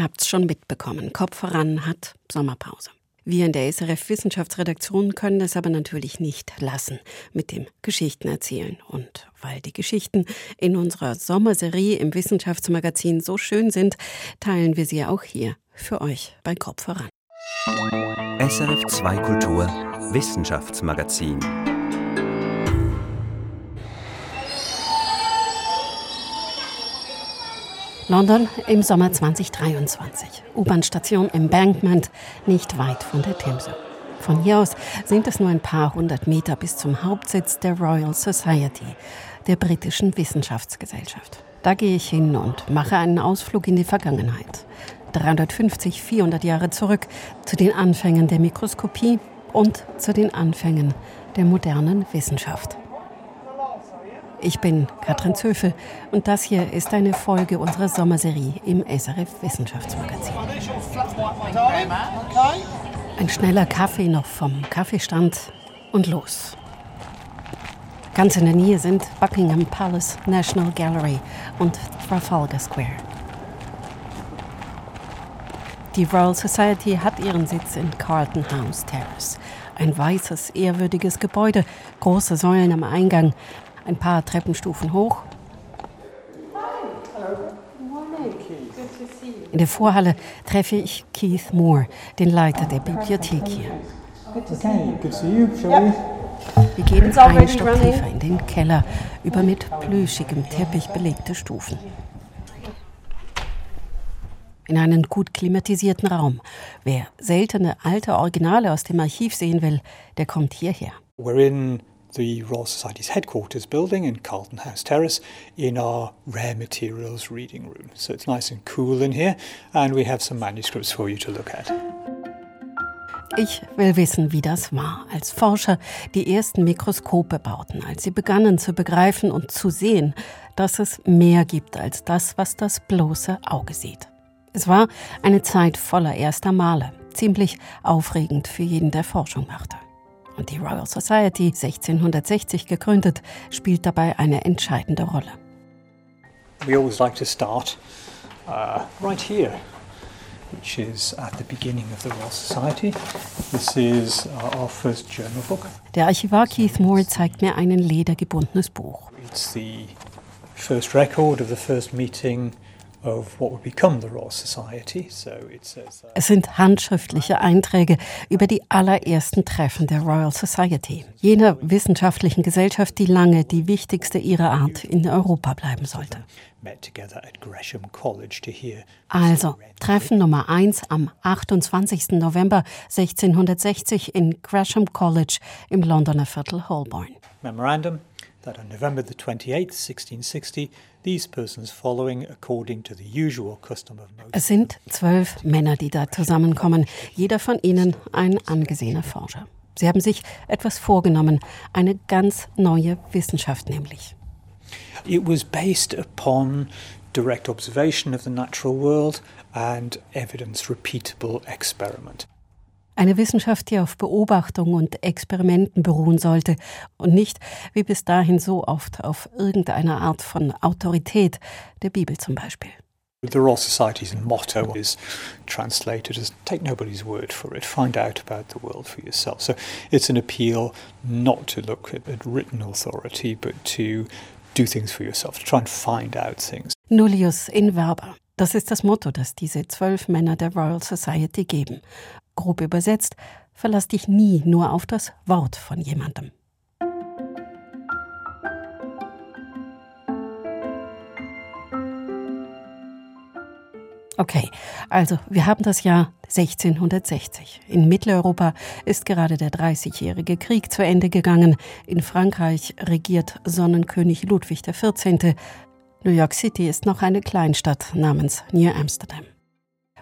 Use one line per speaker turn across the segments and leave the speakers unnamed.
Ihr habt's schon mitbekommen. Kopf voran hat Sommerpause. Wir in der SRF Wissenschaftsredaktion können es aber natürlich nicht lassen mit dem Geschichten erzählen. Und weil die Geschichten in unserer Sommerserie im Wissenschaftsmagazin so schön sind, teilen wir sie auch hier für euch bei Kopf voran.
SRF 2 Kultur Wissenschaftsmagazin
London im Sommer 2023. U-Bahn-Station Embankment, nicht weit von der Themse. Von hier aus sind es nur ein paar hundert Meter bis zum Hauptsitz der Royal Society, der britischen Wissenschaftsgesellschaft. Da gehe ich hin und mache einen Ausflug in die Vergangenheit. 350, 400 Jahre zurück zu den Anfängen der Mikroskopie und zu den Anfängen der modernen Wissenschaft. Ich bin Katrin Zöfel und das hier ist eine Folge unserer Sommerserie im SRF Wissenschaftsmagazin. Ein schneller Kaffee noch vom Kaffeestand und los. Ganz in der Nähe sind Buckingham Palace, National Gallery und Trafalgar Square. Die Royal Society hat ihren Sitz in Carlton House Terrace. Ein weißes, ehrwürdiges Gebäude, große Säulen am Eingang, ein paar Treppenstufen hoch. In der Vorhalle treffe ich Keith Moore, den Leiter der Bibliothek hier. Wir gehen einen Stock tiefer in den Keller über mit plüschigem Teppich belegte Stufen. In einen gut klimatisierten Raum. Wer seltene alte Originale aus dem Archiv sehen will, der kommt hierher.
We're in the Royal Society's headquarters building in Carlton House Terrace in our rare materials reading room. So it's nice and cool in here, and we have some manuscripts for you to look at.
Ich will wissen, wie das war, als Forscher die ersten Mikroskope bauten, als sie begannen zu begreifen und zu sehen, dass es mehr gibt als das, was das bloße Auge sieht. Es war eine Zeit voller erster Male, ziemlich aufregend für jeden, der Forschung machte die Royal Society 1660 gegründet, spielt dabei eine entscheidende Rolle.
We always like to start uh, right here, which is at the beginning of the Royal Society. This is uh, our first journal book.
Der Archivar Keith Moore zeigt mir ein ledergebundenes Buch.
It's the first record of the first meeting
es sind handschriftliche Einträge über die allerersten Treffen der Royal Society, jener wissenschaftlichen Gesellschaft, die lange die wichtigste ihrer Art in Europa bleiben sollte. Also, Treffen Nummer 1 am 28. November 1660 in Gresham College im Londoner Viertel Holborn.
Memorandum that on November the 28th, 1660, these persons following according to the usual custom of Moses.
Es sind zwölf Männer, die da zusammenkommen, jeder von ihnen ein angesehener Forscher. Sie haben sich etwas vorgenommen, eine ganz neue Wissenschaft nämlich.
It was based upon direct observation of the natural world and evidence repeatable experiment.
Eine Wissenschaft, die auf Beobachtung und Experimenten beruhen sollte und nicht, wie bis dahin so oft, auf irgendeiner Art von Autorität, der Bibel zum Beispiel.
The Royal Society's motto is translated as take nobody's word for it, find out about the world for yourself. So it's an appeal not to look at, at written authority, but to do things for yourself, to try and find out things.
Nullius in verba. Das ist das Motto, das diese zwölf Männer der Royal Society geben grob übersetzt, verlass dich nie nur auf das Wort von jemandem. Okay, also wir haben das Jahr 1660. In Mitteleuropa ist gerade der Dreißigjährige Krieg zu Ende gegangen. In Frankreich regiert Sonnenkönig Ludwig XIV. New York City ist noch eine Kleinstadt namens New Amsterdam.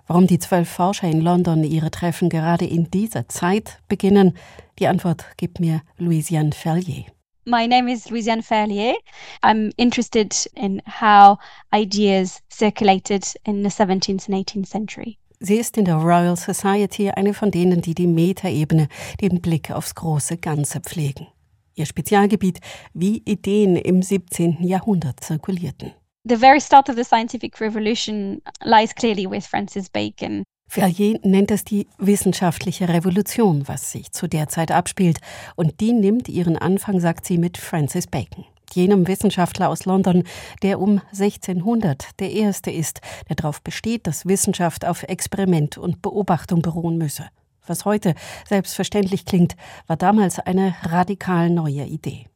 Warum die zwölf Forscher in London ihre Treffen gerade in dieser Zeit beginnen, die Antwort gibt mir Louisiane Ferlier.
My name is Louisiane Ferlier. I'm interested in how ideas circulated in the 17th and 18th century.
Sie ist in der Royal Society eine von denen, die die Metaebene, den Blick aufs große Ganze pflegen. Ihr Spezialgebiet, wie Ideen im 17. Jahrhundert zirkulierten.
The very start of the scientific revolution lies clearly with Francis Bacon.
Ferrier nennt es die wissenschaftliche Revolution, was sich zu der Zeit abspielt. Und die nimmt ihren Anfang, sagt sie, mit Francis Bacon, jenem Wissenschaftler aus London, der um 1600 der erste ist, der darauf besteht, dass Wissenschaft auf Experiment und Beobachtung beruhen müsse. Was heute selbstverständlich klingt, war damals eine radikal neue Idee.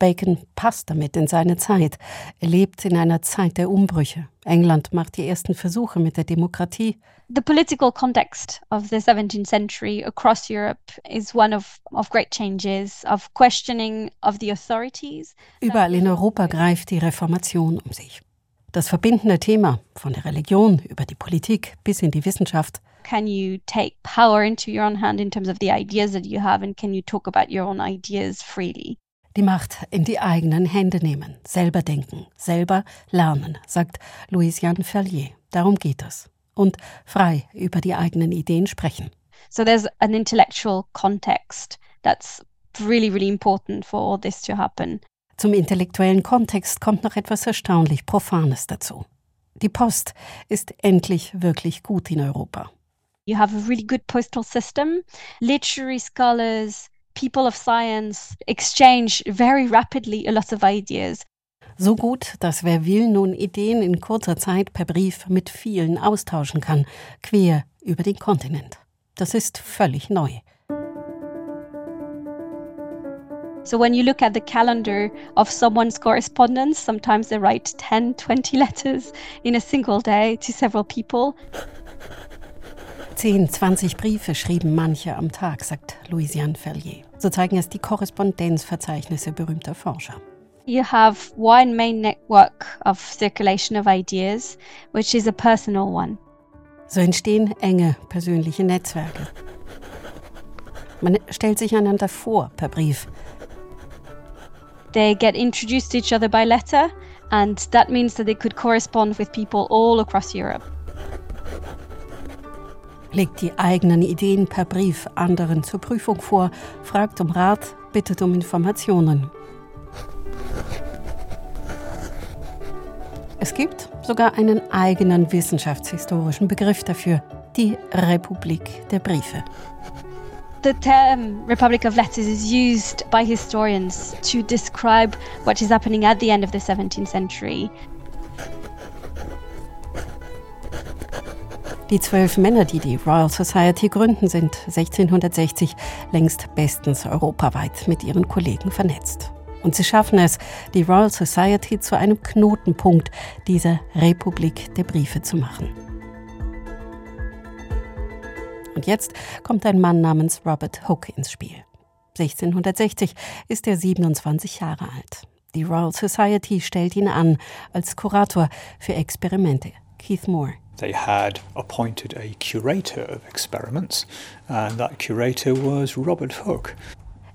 Bacon passt damit in seine Zeit. Er lebt in einer Zeit der Umbrüche. England macht die ersten Versuche mit der Demokratie.
The political context of the 17th century across Europe is one of, of great changes, of questioning of the authorities.
Überall in Europa greift die Reformation um sich. Das verbindende Thema von der Religion über die Politik bis in die Wissenschaft.
Can you take power into your own hand in terms of the ideas that you have and can you talk about your own ideas freely?
Die Macht in die eigenen Hände nehmen, selber denken, selber lernen, sagt Louis-Jean Ferlier. Darum geht es. Und frei über die eigenen Ideen sprechen.
So there's an intellectual context that's really, really important for all this to happen.
Zum intellektuellen Kontext kommt noch etwas erstaunlich Profanes dazu. Die Post ist endlich wirklich gut in Europa.
You have a really good postal system. Literary scholars, people of science exchange very rapidly a lot of ideas.
So gut, dass wer will nun Ideen in kurzer Zeit per Brief mit vielen austauschen kann, quer über den Kontinent. Das ist völlig neu.
So when you look at the calendar of someone's correspondence, sometimes they write 10, 20 letters in a single day to several people.
10, 20 Briefe schrieben manche am Tag, sagt Louisiane Ferrier. So zeigen es die Korrespondenzverzeichnisse berühmter Forscher.
You have one main network of circulation of ideas, which is a personal one.
So entstehen enge persönliche Netzwerke. Man stellt sich einander vor per Brief.
They get introduced to each other by letter, and that means that they could correspond with people all across Europe
legt die eigenen Ideen per Brief anderen zur Prüfung vor, fragt um Rat, bittet um Informationen. Es gibt sogar einen eigenen wissenschaftshistorischen Begriff dafür, die Republik der Briefe.
The term Republic of Letters is used by historians to describe what is happening at the end of the 17th century.
Die zwölf Männer, die die Royal Society gründen, sind 1660 längst bestens europaweit mit ihren Kollegen vernetzt. Und sie schaffen es, die Royal Society zu einem Knotenpunkt dieser Republik der Briefe zu machen. Und jetzt kommt ein Mann namens Robert Hooke ins Spiel. 1660 ist er 27 Jahre alt. Die Royal Society stellt ihn an als Kurator für Experimente. Keith Moore.
They had appointed a curator of experiments, and that curator was Robert Hooke.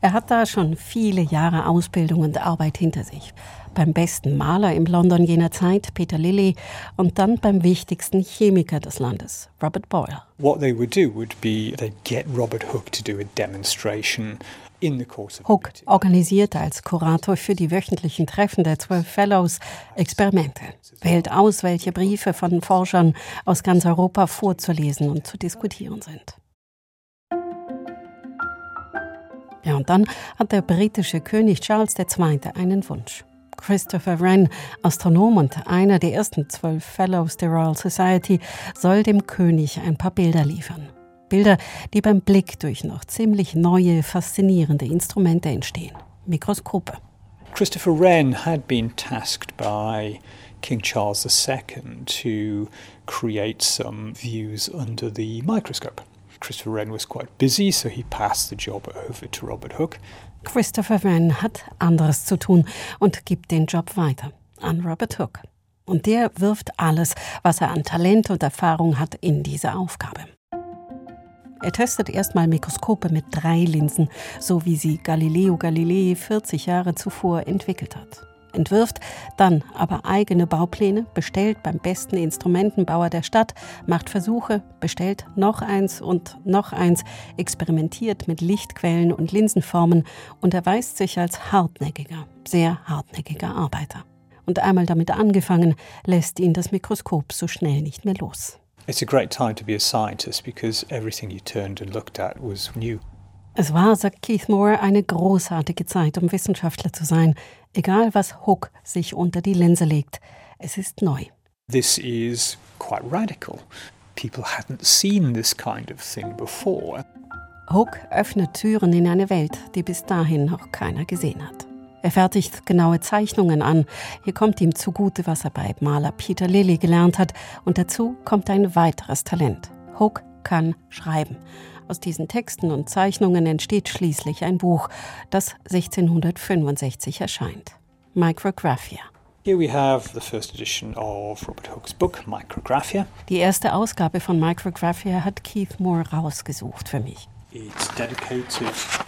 Er hat da schon viele Jahre Ausbildung und Arbeit hinter sich. Beim besten Maler im London jener Zeit, Peter Lilly, und dann beim wichtigsten Chemiker des Landes, Robert Boyle.
What they would do would be they'd get Robert Hooke to do a demonstration
Hook organisiert als Kurator für die wöchentlichen Treffen der zwölf Fellows Experimente, wählt aus, welche Briefe von Forschern aus ganz Europa vorzulesen und zu diskutieren sind. Ja, und dann hat der britische König Charles II. einen Wunsch. Christopher Wren, Astronom und einer der ersten zwölf Fellows der Royal Society, soll dem König ein paar Bilder liefern. Bilder, die beim Blick durch noch ziemlich neue, faszinierende Instrumente entstehen. Mikroskope.
Christopher Wren had been tasked by King Charles II to create some views under the microscope. Christopher Wren was quite busy, so he passed the job over to Robert Hooke.
Christopher Wren hat anderes zu tun und gibt den Job weiter an Robert Hooke. Und der wirft alles, was er an Talent und Erfahrung hat, in diese Aufgabe. Er testet erstmal Mikroskope mit drei Linsen, so wie sie Galileo Galilei 40 Jahre zuvor entwickelt hat. Entwirft dann aber eigene Baupläne, bestellt beim besten Instrumentenbauer der Stadt, macht Versuche, bestellt noch eins und noch eins, experimentiert mit Lichtquellen und Linsenformen und erweist sich als hartnäckiger, sehr hartnäckiger Arbeiter. Und einmal damit angefangen, lässt ihn das Mikroskop so schnell nicht mehr los.
It's a great time to be a scientist because everything you turned and looked at was new.
Es war, sagt Keith Moore, eine großartige Zeit, um Wissenschaftler zu sein. Egal, was Hook sich unter die Linse legt, es ist neu.
This is quite radical. People hadn't seen this kind of thing before.
Hook öffnet Türen in eine Welt, die bis dahin noch keiner gesehen hat. Er fertigt genaue Zeichnungen an. Hier kommt ihm zugute, was er bei Maler Peter Lilly gelernt hat. Und dazu kommt ein weiteres Talent. Hook kann schreiben. Aus diesen Texten und Zeichnungen entsteht schließlich ein Buch, das 1665 erscheint. Micrographia.
Here we have the first edition of Robert Hooke's book, Micrographia.
Die erste Ausgabe von Micrographia hat Keith Moore rausgesucht für mich.
It's dedicated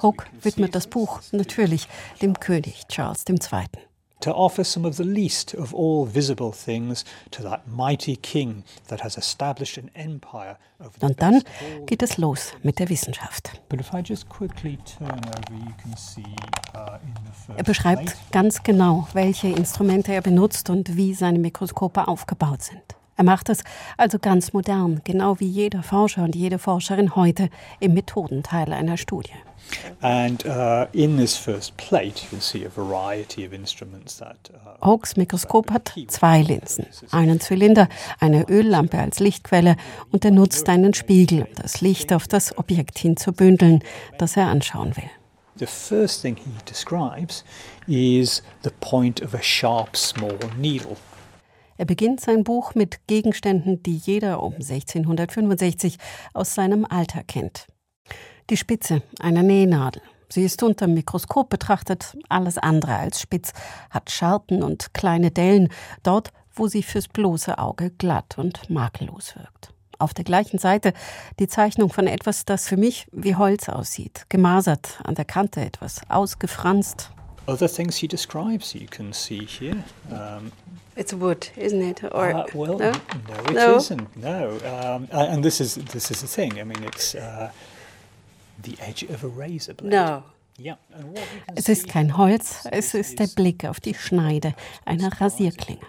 Hook widmet das Buch natürlich dem König Charles II.
To offer some of the least of all visible things to that mighty king that has established an empire over the
Und dann geht es los mit der Wissenschaft.
But if I just quickly turn over, you can see uh,
Er beschreibt ganz genau, welche Instrumente er benutzt und wie seine Mikroskope aufgebaut sind. Er macht es also ganz modern, genau wie jeder Forscher und jede Forscherin heute im Methodenteil einer Studie.
and uh, in this first plate, you can see a variety of instruments that. Uh,
Hooks Mikroskop hat zwei Linsen, einen Zylinder, eine Öllampe als Lichtquelle und er nutzt einen Spiegel, um das Licht auf das Objekt hinzubündeln, das er anschauen will.
The first thing he describes is the point of a sharp, small needle.
Er beginnt sein Buch mit Gegenständen, die jeder um 1665 aus seinem Alter kennt. Die Spitze einer Nähnadel. Sie ist unter dem Mikroskop betrachtet alles andere als spitz, hat Scharten und kleine Dellen, dort, wo sie fürs bloße Auge glatt und makellos wirkt. Auf der gleichen Seite die Zeichnung von etwas, das für mich wie Holz aussieht, gemasert, an der Kante etwas ausgefranst.
Other things he describes, you can see here. Um,
It's wood, isn't it? Or
uh, well,
no?
no, it
No?
not No, um, and this is this is the thing. I mean, it's uh, the edge of a razor blade.
No.
Yeah.
Es ist kein Holz, es ist
is
der Blick auf die Schneide einer Rasierklinge.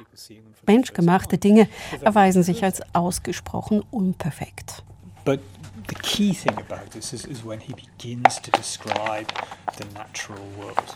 Menschgemachte. Dinge erweisen sich als ausgesprochen unperfekt.
But the key thing about this is, is when he begins to describe the natural world.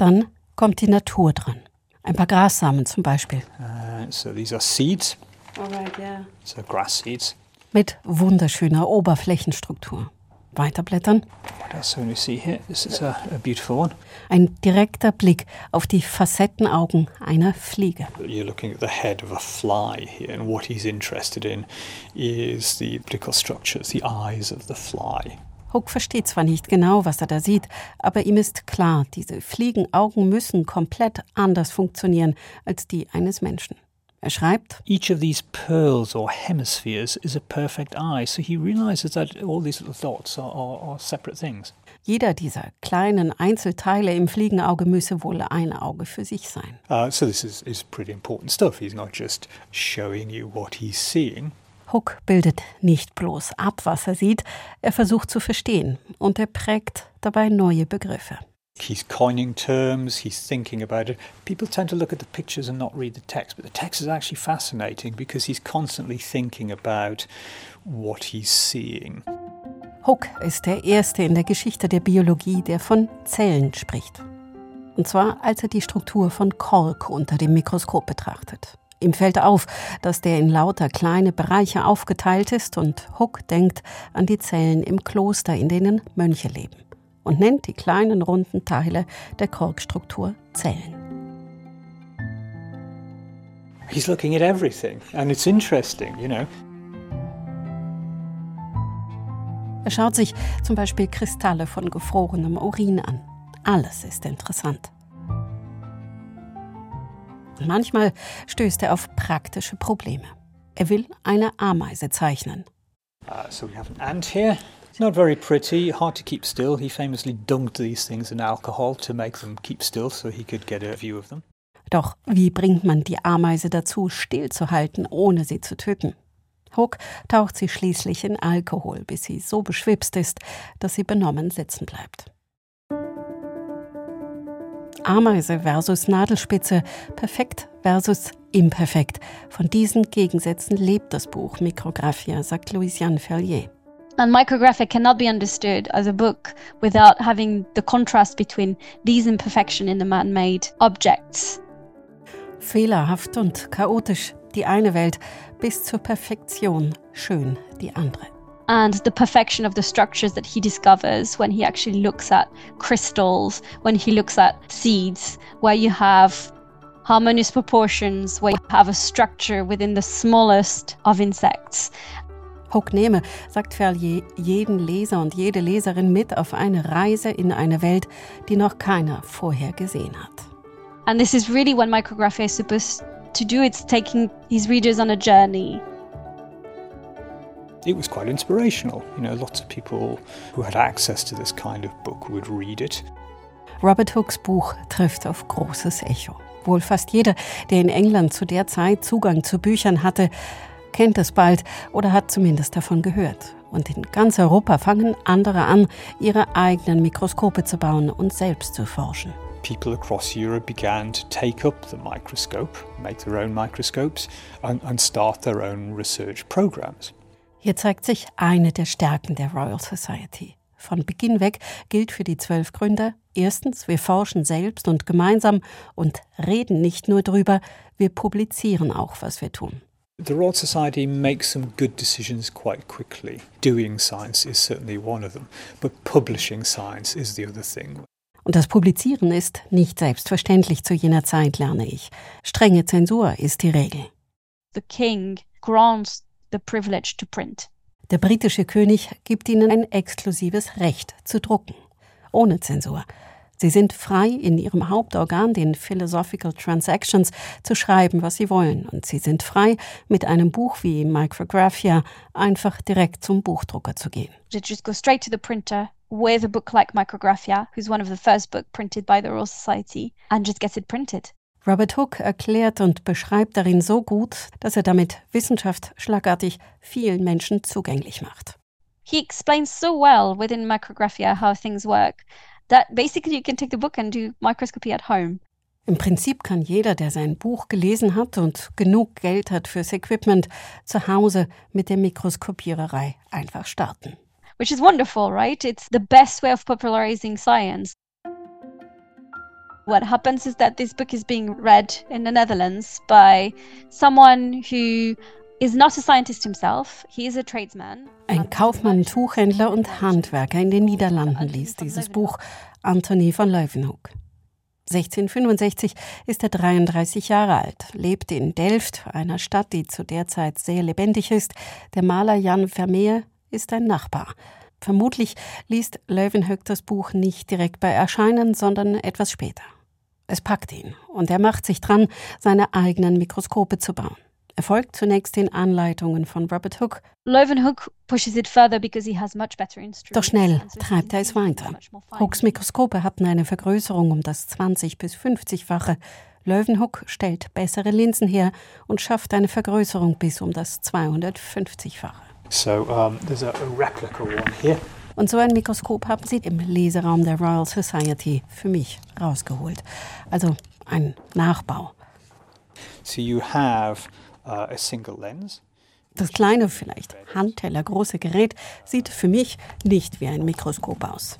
Dann kommt die Natur dran. Ein paar Grassamen zum Beispiel.
Uh, so these are seeds,
Alright, yeah.
so grass seeds.
Mit wunderschöner Oberflächenstruktur. Weiterblättern.
What else can we see here? This is a, a beautiful one.
Ein direkter Blick auf die Facettenaugen einer Fliege.
You're looking at the head of a fly here, and what he's interested in is the optical structures, the eyes of the fly.
Hook versteht zwar nicht genau, was er da sieht, aber ihm ist klar, diese Fliegenaugen müssen komplett anders funktionieren als die eines Menschen. Er schreibt,
Each of these pearls or hemispheres is a perfect eye, so he realizes that all these little dots are, are, are separate things.
jeder dieser kleinen Einzelteile im Fliegenauge müsse wohl ein Auge für sich sein.
Uh, so this is, is pretty important stuff. He's not just showing you what he's seeing.
Hook bildet nicht bloß ab, was er sieht, er versucht zu verstehen und er prägt dabei neue Begriffe.
He's coining terms, he's thinking about it. People tend to look at the pictures and not read the text, but the text is actually fascinating because he's constantly thinking about what he's seeing.
Hook ist der Erste in der Geschichte der Biologie, der von Zellen spricht. Und zwar, als er die Struktur von Kork unter dem Mikroskop betrachtet. Ihm fällt auf, dass der in lauter kleine Bereiche aufgeteilt ist und Hook denkt an die Zellen im Kloster, in denen Mönche leben und nennt die kleinen runden Teile der Korkstruktur Zellen.
He's looking at everything, and it's interesting, you know.
Er schaut sich zum Beispiel Kristalle von gefrorenem Urin an. Alles ist interessant. Manchmal stößt er auf praktische Probleme. Er will eine Ameise zeichnen.
Uh, so we have an ant here. It's not very pretty, hard to keep still. He famously dunked these things in alcohol to make them keep still so he could get a view of them.
Doch wie bringt man die Ameise dazu, stillzuhalten, ohne sie zu töten? Hook taucht sie schließlich in Alkohol, bis sie so beschwipst ist, dass sie benommen sitzen bleibt. Ameise versus Nadelspitze, perfekt versus imperfekt. Von diesen Gegensätzen lebt das Buch Mikrographia, sagt Louisiane Ferrier.
And Micrographia cannot be understood as a book without having the contrast between these imperfection in the man-made objects.
Fehlerhaft und chaotisch die eine Welt, bis zur Perfektion schön die andere.
And the perfection of the structures that he discovers when he actually looks at crystals, when he looks at seeds, where you have harmonious proportions, where you have a structure within the smallest of insects.
Hook nehme, sagt Ferlier, jeden Leser und jede Leserin mit auf eine Reise in eine Welt, die noch keiner vorher gesehen hat.
And this is really what micrographia is supposed to do. It's taking his readers on a journey
it was quite inspirational. You know, lots of people who had access to this kind of book would read it.
Robert Hooks Buch trifft auf großes Echo. Wohl fast jeder, der in England zu der Zeit Zugang zu Büchern hatte, kennt es bald oder hat zumindest davon gehört. Und in ganz Europa fangen andere an, ihre eigenen Mikroskope zu bauen und selbst zu forschen.
People across Europe began to take up the microscope, make their own microscopes, and, and start their own research programs.
Hier zeigt sich eine der Stärken der Royal Society. Von Beginn weg gilt für die zwölf Gründer, erstens, wir forschen selbst und gemeinsam und reden nicht nur drüber, wir publizieren auch, was wir tun.
The Royal Society makes some good decisions quite quickly. Doing science is certainly one of them, but publishing science is the other thing.
Und das Publizieren ist nicht selbstverständlich zu jener Zeit, lerne ich. Strenge Zensur ist die Regel.
The king grants the privilege to print.
Der britische König gibt ihnen ein exklusives Recht zu drucken, ohne Zensur. Sie sind frei, in ihrem Hauptorgan, den Philosophical Transactions, zu schreiben, was sie wollen. Und sie sind frei, mit einem Buch wie Micrographia einfach direkt zum Buchdrucker zu gehen.
They just go straight to the printer with a book like Micrographia, who's one of the first book printed by the Royal Society, and just gets it printed.
Robert Hooke erklärt und beschreibt darin so gut, dass er damit Wissenschaft schlagartig vielen Menschen zugänglich macht.
He explains so well within Micrographia how things work that basically you can take the book and do microscopy at home.
Im Prinzip kann jeder, der sein Buch gelesen hat und genug Geld hat fürs Equipment, zu Hause mit der Mikroskopiererei einfach starten.
Which is wonderful, right? It's the best way of popularizing science. What happens is that this book is being read in the Netherlands by someone who is not a scientist himself. He is a tradesman.
Ein Kaufmann, Tuchhändler und Handwerker in den Niederlanden liest dieses Buch, Anthony von Leeuwenhoek. 1665 ist er 33 Jahre alt, lebt in Delft, einer Stadt, die zu der Zeit sehr lebendig ist. Der Maler Jan Vermeer ist ein Nachbar. Vermutlich liest Leeuwenhoek das Buch nicht direkt bei Erscheinen, sondern etwas später. Es packt ihn und er macht sich dran, seine eigenen Mikroskope zu bauen. Er folgt zunächst den Anleitungen von Robert Hooke.
Leeuwenhoek pushes it further because he has much better instruments.
Doch schnell treibt er es weiter. Hookes Mikroskope hatten eine Vergrößerung um das 20 bis 50-fache. Leeuwenhoek stellt bessere Linsen her und schafft eine Vergrößerung bis um das 250-fache.
So um, there's a, a replica one here.
Und so ein Mikroskop haben sie im Leseraum der Royal Society für mich rausgeholt. Also ein Nachbau.
So you have uh, a single lens.
Das kleine, vielleicht handtellergroße Gerät sieht für mich nicht wie ein Mikroskop aus.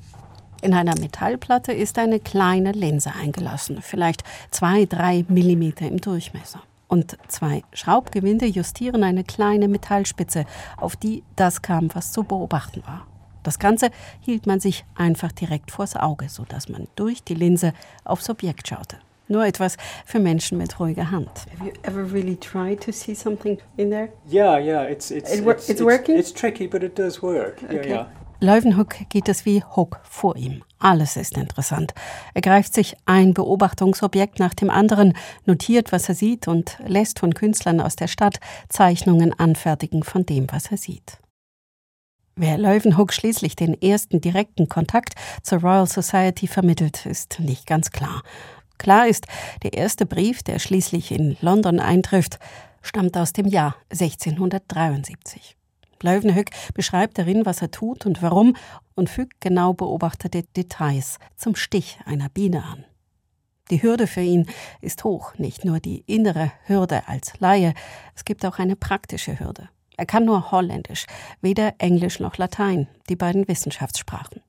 In einer Metallplatte ist eine kleine Linse eingelassen, vielleicht zwei, drei Millimeter im Durchmesser. Und zwei Schraubgewinde justieren eine kleine Metallspitze, auf die das kam, was zu beobachten war. Das Ganze hielt man sich einfach direkt vors Auge, sodass man durch die Linse aufs Objekt schaute. Nur etwas für Menschen mit ruhiger Hand.
Have you ever really tried to see something in there?
Yeah, yeah, it's it's
It
it's,
it's working?
It's, tricky, but it does work. Yeah,
Okay.
yeah.
Leuwenhoek geht es wie Hook vor ihm. Alles ist interessant. Er greift sich ein Beobachtungsobjekt nach dem anderen, notiert, was er sieht und lässt von Künstlern aus der Stadt Zeichnungen anfertigen von dem, was er sieht. Wer Leuwenhoek schließlich den ersten direkten Kontakt zur Royal Society vermittelt, ist nicht ganz klar. Klar ist, der erste Brief, der schließlich in London eintrifft, stammt aus dem Jahr 1673. Leuwenhoek beschreibt darin, was er tut und warum und fügt genau beobachtete Details zum Stich einer Biene an. Die Hürde für ihn ist hoch, nicht nur die innere Hürde als Laie, es gibt auch eine praktische Hürde. Er kann nur Holländisch, weder Englisch noch Latein, die beiden Wissenschaftssprachen.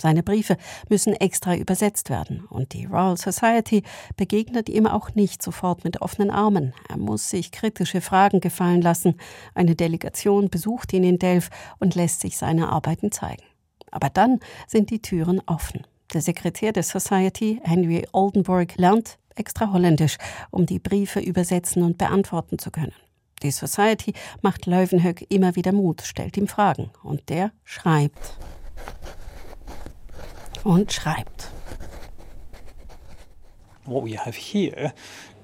Seine Briefe müssen extra übersetzt werden und die Royal Society begegnet ihm auch nicht sofort mit offenen Armen. Er muss sich kritische Fragen gefallen lassen. Eine Delegation besucht ihn in Delft und lässt sich seine Arbeiten zeigen. Aber dann sind die Türen offen. Der Sekretär der Society, Henry Oldenburg, lernt extra Holländisch, um die Briefe übersetzen und beantworten zu können. Die Society macht Leuwenhoek immer wieder Mut, stellt ihm Fragen und der schreibt und schreibt.
What we have here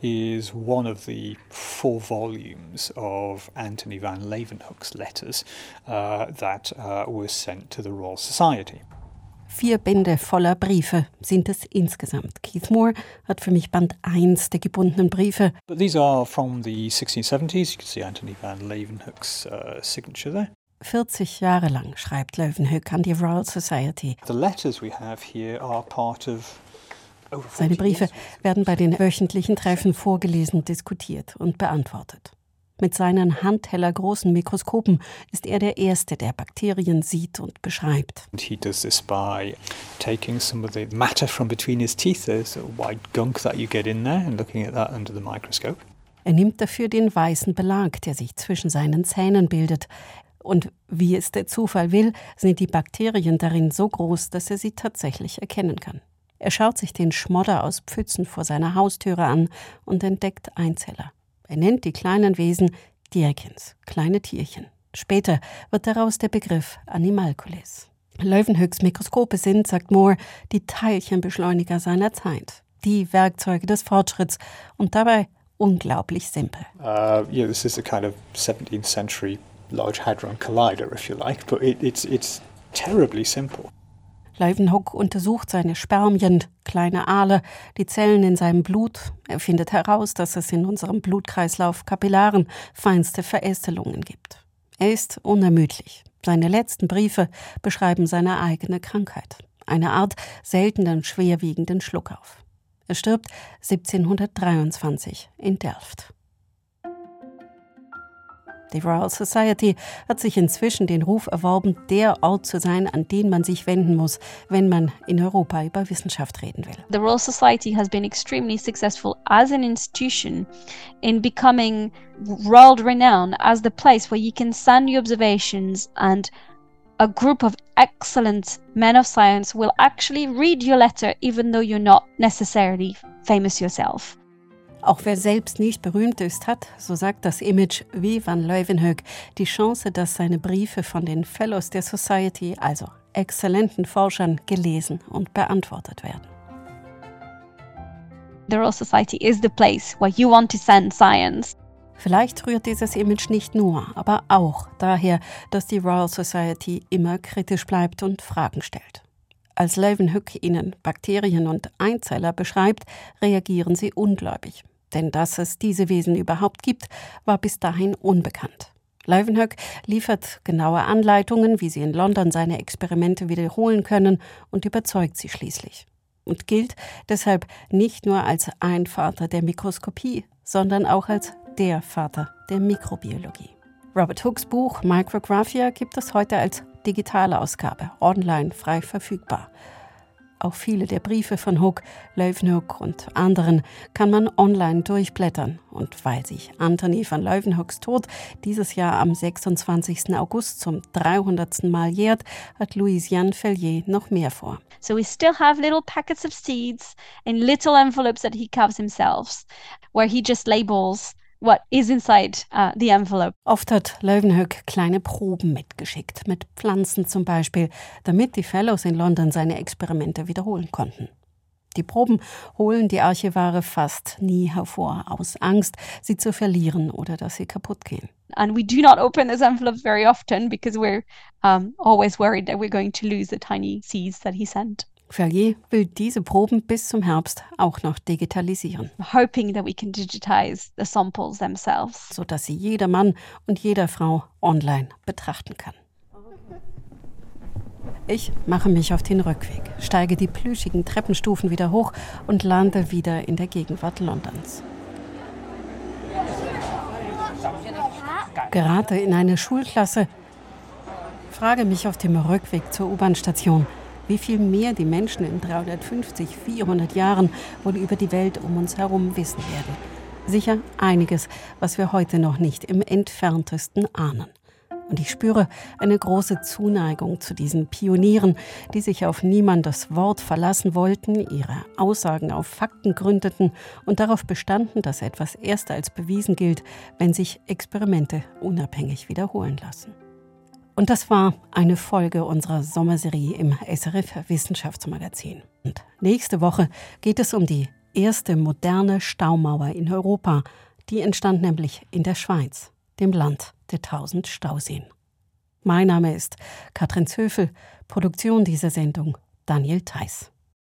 is one of the four volumes of Anthony van Leeuwenhoek's letters uh, that uh, was sent to the Royal Society.
Vier Bände voller Briefe sind es insgesamt. Keith Moore hat für mich Band 1 der gebundenen Briefe.
But these are from the 1670s. You can see Anthony van Leeuwenhoek's uh, signature there.
40 Jahre lang schreibt Leeuwenhoek an die Royal Society.
The letters we have here are part of
Seine Briefe werden bei den wöchentlichen Treffen vorgelesen, diskutiert und beantwortet. Mit seinen handhellergroßen Mikroskopen ist er der Erste, der Bakterien sieht und beschreibt.
And he does this by taking some of the matter from between his teeth, there's a white gunk that you get in there, and looking at that under the microscope.
Er nimmt dafür den weißen Belag, der sich zwischen seinen Zähnen bildet. Und wie es der Zufall will, sind die Bakterien darin so groß, dass er sie tatsächlich erkennen kann. Er schaut sich den Schmodder aus Pfützen vor seiner Haustüre an und entdeckt Einzeller. Er nennt die kleinen Wesen Dirkens, kleine Tierchen. Später wird daraus der Begriff Animalcules. Löwenhöchs Mikroskope sind, sagt Moore, die Teilchenbeschleuniger seiner Zeit, die Werkzeuge des Fortschritts und dabei unglaublich simpel.
Uh, yeah, this is a kind of 17th century Large Hadron Collider, if you like, but it, it's, it's terribly simple.
Leuwenhoek untersucht seine Spermien, kleine Aale, die Zellen in seinem Blut. Er findet heraus, dass es in unserem Blutkreislauf Kapillaren feinste Verästelungen gibt. Er ist unermüdlich. Seine letzten Briefe beschreiben seine eigene Krankheit, eine Art seltenen, schwerwiegenden Schluckauf. Er stirbt 1723 in Delft. Die Royal Society hat sich inzwischen den Ruf erworben, der Ort zu sein, an den man sich wenden muss, wenn man in Europa über Wissenschaft reden will.
The Royal Society has been extremely successful as an institution in becoming world renowned as the place where you can send your observations and a group of excellent men of science will actually read your letter even though you're not necessarily famous yourself.
Auch wer selbst nicht berühmt ist, hat, so sagt das Image wie van Leuwenhoek, die Chance, dass seine Briefe von den Fellows der Society, also exzellenten Forschern, gelesen und beantwortet werden.
The Royal Society is the place where you want to send science.
Vielleicht rührt dieses Image nicht nur, aber auch daher, dass die Royal Society immer kritisch bleibt und Fragen stellt. Als Leuwenhoek ihnen Bakterien und Einzeller beschreibt, reagieren sie ungläubig. Denn dass es diese Wesen überhaupt gibt, war bis dahin unbekannt. Leuwenhoek liefert genaue Anleitungen, wie sie in London seine Experimente wiederholen können und überzeugt sie schließlich. Und gilt deshalb nicht nur als ein Vater der Mikroskopie, sondern auch als der Vater der Mikrobiologie. Robert Hooks Buch Micrographia gibt es heute als digitale Ausgabe, online frei verfügbar. Auch viele der Briefe von Hook, Leuwenhoek und anderen kann man online durchblättern. Und weil sich Anthony van Leuwenhoeks Tod dieses Jahr am 26. August zum 300. Mal jährt, hat Louisiane Fellier noch mehr vor.
So we still have little packets of seeds in little envelopes that he carves himself, where he just labels what is inside uh, the envelope.
Oft hat Leuwenhoek kleine Proben mitgeschickt, mit Pflanzen zum Beispiel, damit die Fellows in London seine Experimente wiederholen konnten. Die Proben holen die Archivare fast nie hervor, aus Angst, sie zu verlieren oder dass sie kaputt gehen.
And we do not open those envelopes very often because we're um, always worried that we're going to lose the tiny seeds that he sent.
Ferrier will diese Proben bis zum Herbst auch noch digitalisieren,
hoping that we can digitize the samples themselves.
sodass sie jeder Mann und jeder Frau online betrachten kann. Ich mache mich auf den Rückweg, steige die plüschigen Treppenstufen wieder hoch und lande wieder in der Gegenwart Londons. Gerate in eine Schulklasse, frage mich auf dem Rückweg zur U-Bahn-Station, wie viel mehr die Menschen in 350, 400 Jahren wohl über die Welt um uns herum wissen werden. Sicher einiges, was wir heute noch nicht im entferntesten ahnen. Und ich spüre eine große Zuneigung zu diesen Pionieren, die sich auf niemandes Wort verlassen wollten, ihre Aussagen auf Fakten gründeten und darauf bestanden, dass etwas erst als bewiesen gilt, wenn sich Experimente unabhängig wiederholen lassen. Und das war eine Folge unserer Sommerserie im SRF Wissenschaftsmagazin. Und nächste Woche geht es um die erste moderne Staumauer in Europa. Die entstand nämlich in der Schweiz, dem Land der tausend Stauseen. Mein Name ist Katrin Zöfel, Produktion dieser Sendung Daniel Theiss.